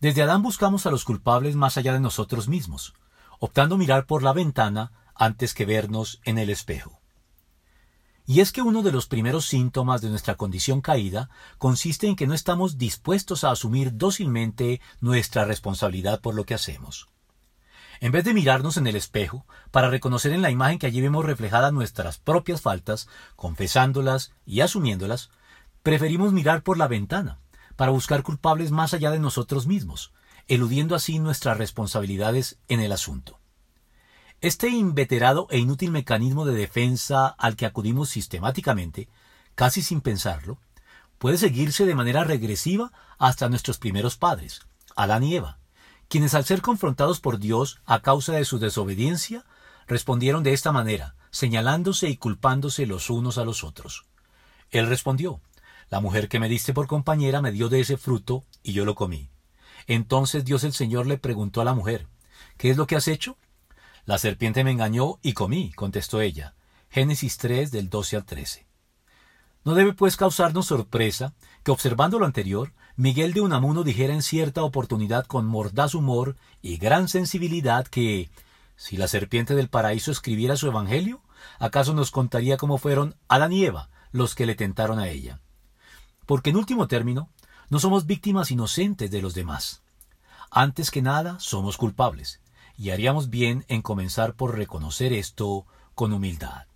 Desde Adán buscamos a los culpables más allá de nosotros mismos, optando mirar por la ventana antes que vernos en el espejo. Y es que uno de los primeros síntomas de nuestra condición caída consiste en que no estamos dispuestos a asumir dócilmente nuestra responsabilidad por lo que hacemos. En vez de mirarnos en el espejo para reconocer en la imagen que allí vemos reflejadas nuestras propias faltas, confesándolas y asumiéndolas, preferimos mirar por la ventana para buscar culpables más allá de nosotros mismos, eludiendo así nuestras responsabilidades en el asunto. Este inveterado e inútil mecanismo de defensa al que acudimos sistemáticamente, casi sin pensarlo, puede seguirse de manera regresiva hasta nuestros primeros padres, Adán y Eva, quienes al ser confrontados por Dios a causa de su desobediencia, respondieron de esta manera, señalándose y culpándose los unos a los otros. Él respondió, La mujer que me diste por compañera me dio de ese fruto y yo lo comí. Entonces Dios el Señor le preguntó a la mujer, ¿Qué es lo que has hecho? La serpiente me engañó y comí, contestó ella. Génesis 3 del 12 al 13. No debe pues causarnos sorpresa que observando lo anterior, Miguel de Unamuno dijera en cierta oportunidad con mordaz humor y gran sensibilidad que si la serpiente del paraíso escribiera su evangelio, acaso nos contaría cómo fueron Adán y Eva los que le tentaron a ella. Porque en último término, no somos víctimas inocentes de los demás. Antes que nada, somos culpables, y haríamos bien en comenzar por reconocer esto con humildad.